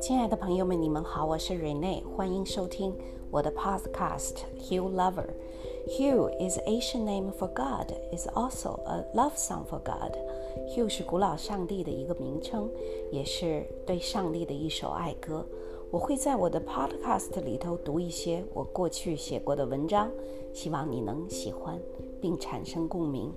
亲爱的朋友们，你们好，我是 Rene，欢迎收听我的 Podcast Hugh Lover。Hugh is Asian name for God, is also a love song for God. Hugh 是古老上帝的一个名称，也是对上帝的一首爱歌。我会在我的 Podcast 里头读一些我过去写过的文章，希望你能喜欢并产生共鸣。